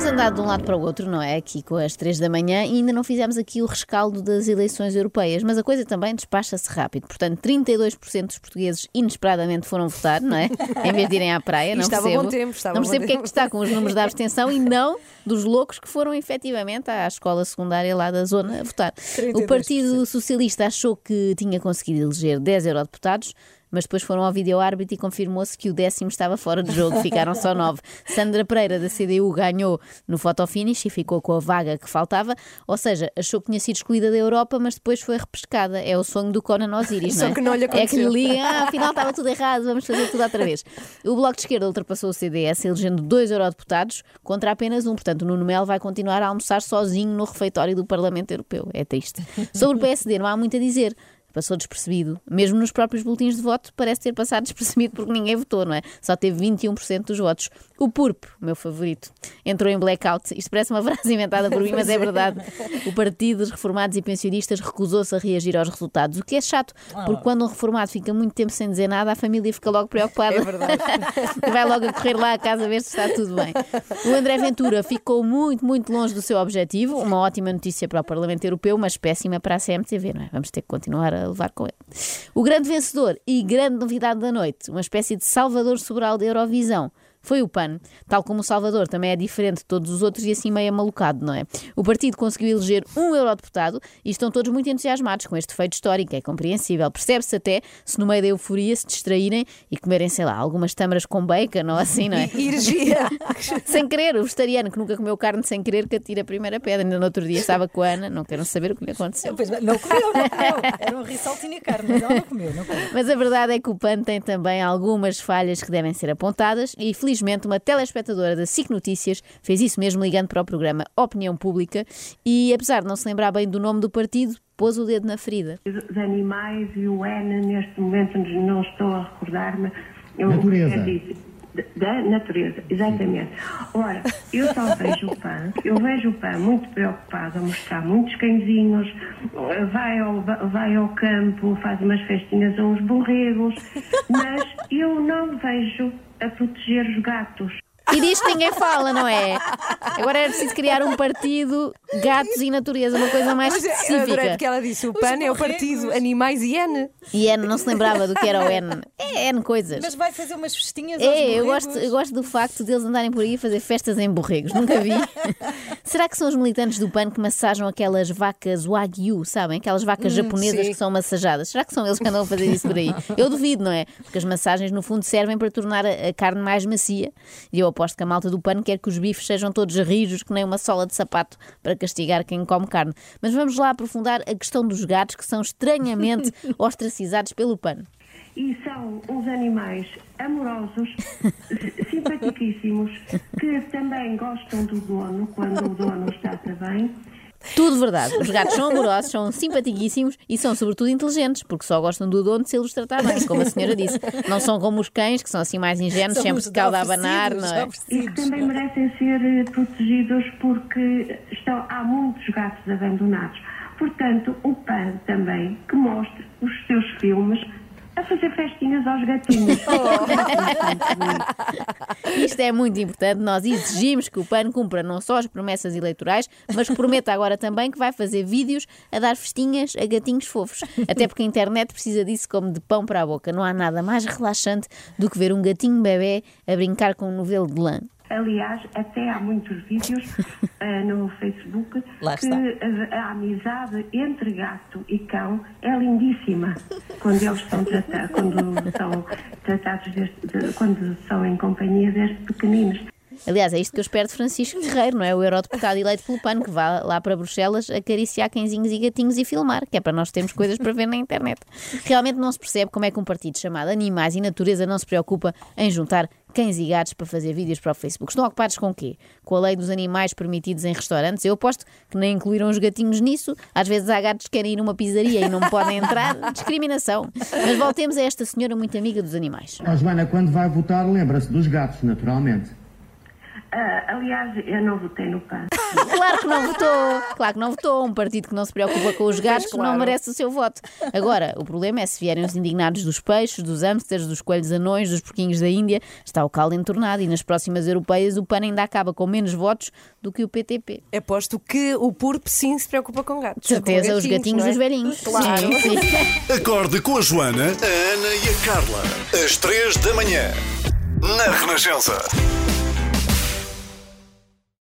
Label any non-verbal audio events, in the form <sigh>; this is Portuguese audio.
andado de um lado para o outro, não é? Aqui com as três da manhã e ainda não fizemos aqui o rescaldo das eleições europeias, mas a coisa também despacha-se rápido. Portanto, 32% dos portugueses inesperadamente foram votar, não é? <laughs> Em vez de irem à praia, não estava percebo. bom tempo, estava não percebo porque é tempo. que está com os números da abstenção e não <laughs> dos loucos que foram efetivamente à escola secundária lá da zona a votar. O 32%. Partido Socialista achou que tinha conseguido eleger 10 eurodeputados. Mas depois foram ao vídeo-árbitro e confirmou-se que o décimo estava fora de jogo, ficaram só nove. <laughs> Sandra Pereira, da CDU, ganhou no fotofinish e ficou com a vaga que faltava, ou seja, achou que tinha sido excluída da Europa, mas depois foi repescada. É o sonho do Conan Osiris, Só não é? que não lhe é que lhe aconteceu. ligam, ah, afinal estava tudo errado, vamos fazer tudo outra vez. O Bloco de Esquerda ultrapassou o CDS, elegendo dois eurodeputados contra apenas um. Portanto, o Nuno Melo vai continuar a almoçar sozinho no refeitório do Parlamento Europeu. É triste. Sobre o PSD, não há muito a dizer. Passou despercebido. Mesmo nos próprios boletins de voto, parece ter passado <laughs> despercebido porque ninguém votou, não é? Só teve 21% dos votos. O PURP, meu favorito, entrou em blackout. Isto parece uma <laughs> frase inventada por mim, mas é verdade. O Partido dos Reformados e Pensionistas recusou-se a reagir aos resultados, o que é chato, porque quando um reformado fica muito tempo sem dizer nada, a família fica logo preocupada. É verdade. <laughs> vai logo a correr lá a casa a ver se está tudo bem. O André Ventura ficou muito, muito longe do seu objetivo. Uma ótima notícia para o Parlamento Europeu, mas péssima para a CMTV, não é? Vamos ter que continuar a levar com ele. O grande vencedor e grande novidade da noite, uma espécie de Salvador Sobral da Eurovisão. Foi o PAN. Tal como o Salvador também é diferente de todos os outros e assim meio malucado, não é? O partido conseguiu eleger um eurodeputado e estão todos muito entusiasmados com este feito histórico, é compreensível. Percebe-se até se no meio da euforia se distraírem e comerem, sei lá, algumas tâmaras com bacon ou assim, não é? <laughs> Energia. <laughs> sem querer, o vegetariano que nunca comeu carne sem querer que atira a primeira pedra. Ainda no outro dia estava com a Ana, não quero saber o que lhe aconteceu. Pois, não comeu, não comeu. Era um risol tinha carne, mas ela não comeu, não comeu. Mas a verdade é que o PAN tem também algumas falhas que devem ser apontadas e, felizmente, uma telespectadora da SIC Notícias fez isso mesmo ligando para o programa Opinião Pública e, apesar de não se lembrar bem do nome do partido, pôs o dedo na ferida. Os animais e o N, neste momento não estou a recordar-me. Eu- Natureza. Da natureza, exatamente. Ora, eu só vejo o PAN, eu vejo o PAN muito preocupado a mostrar muitos cãezinhos, vai ao, vai ao campo, faz umas festinhas a uns borregos, mas eu não vejo a proteger os gatos. E disto ninguém fala, não é? Agora era preciso criar um partido gatos e natureza, uma coisa mais Mas eu adorei específica. porque ela disse: o PAN é o partido Animais e N. E N não se lembrava do que era o N. É N coisas. Mas vai fazer umas festinhas aos É, eu borregos. gosto, eu gosto do facto deles andarem por aí a fazer festas em borregos. Nunca vi. <laughs> Será que são os militantes do PAN que massajam aquelas vacas Wagyu, sabem? Aquelas vacas japonesas sim. que são massajadas. Será que são eles que andam a fazer isso por aí? Eu duvido, não é? Porque as massagens, no fundo, servem para tornar a, carne mais macia. E eu aposto que a malta do PAN quer que os bifes sejam todos rijos, que nem uma sola de sapato, para castigar quem come carne. Mas vamos lá aprofundar a questão dos gatos, que são estranhamente <laughs> ostracizados pelo PAN. E são uns animais amorosos, si- <laughs> simpaticíssimos, que também gostam do dono quando o dono está bem. Tudo verdade. Os gatos são amorosos, são simpaticíssimos e são, sobretudo, inteligentes, porque só gostam do dono se ele os tratar bem, como a senhora disse. Não são como os cães, que são assim mais ingênuos, São sempre os de cauda a abanar, não é? E que também merecem ser eh, protegidos porque estão, há muitos gatos abandonados. Portanto, o PAN também que mostre os seus filmes a fazer festinhas aos gatinhos. <laughs> Isto é muito importante. Nós exigimos que o PAN cumpra não só as promessas eleitorais, mas prometa agora também que vai fazer vídeos a dar festinhas a gatinhos fofos. Até porque a internet precisa disso como de pão para a boca. Não há nada mais relaxante do que ver um gatinho bebê a brincar com um novelo de lã. Aliás, até há muitos vídeos <laughs> eh, no Facebook que a, a amizade entre gato e cão é lindíssima quando eles são tratados, quando são tratados deste- de- quando são em companhia destes pequeninos. Aliás, é isto que eu espero de Francisco Guerreiro, não é? O eurodeputado eleito pelo PAN, que vá lá para Bruxelas acariciar cãezinhos e gatinhos e filmar, que é para nós termos coisas para ver na internet. Realmente não se percebe como é que um partido chamado Animais e Natureza não se preocupa em juntar cães e gatos para fazer vídeos para o Facebook. Estão ocupados com o quê? Com a lei dos animais permitidos em restaurantes? Eu aposto que nem incluíram os gatinhos nisso. Às vezes há gatos que querem ir numa pizzaria e não podem entrar. <laughs> Discriminação. Mas voltemos a esta senhora muito amiga dos animais. Ó Joana, quando vai votar, lembra-se dos gatos, naturalmente. Ah, aliás, eu não votei no PAN. Claro que não votou. Claro que não votou. Um partido que não se preocupa com os gatos claro. não merece o seu voto. Agora, o problema é se vierem os indignados dos peixes, dos hamsters, dos coelhos anões, dos porquinhos da Índia, está o caldo entornado e nas próximas europeias o PAN ainda acaba com menos votos do que o PTP. Aposto que o PURP sim se preocupa com gatos. Certeza, com os gatinhos é? dos velhinhos. Claro. Sim, sim. <laughs> Acorde com a Joana, a Ana e a Carla. Às três da manhã. Na Renascença.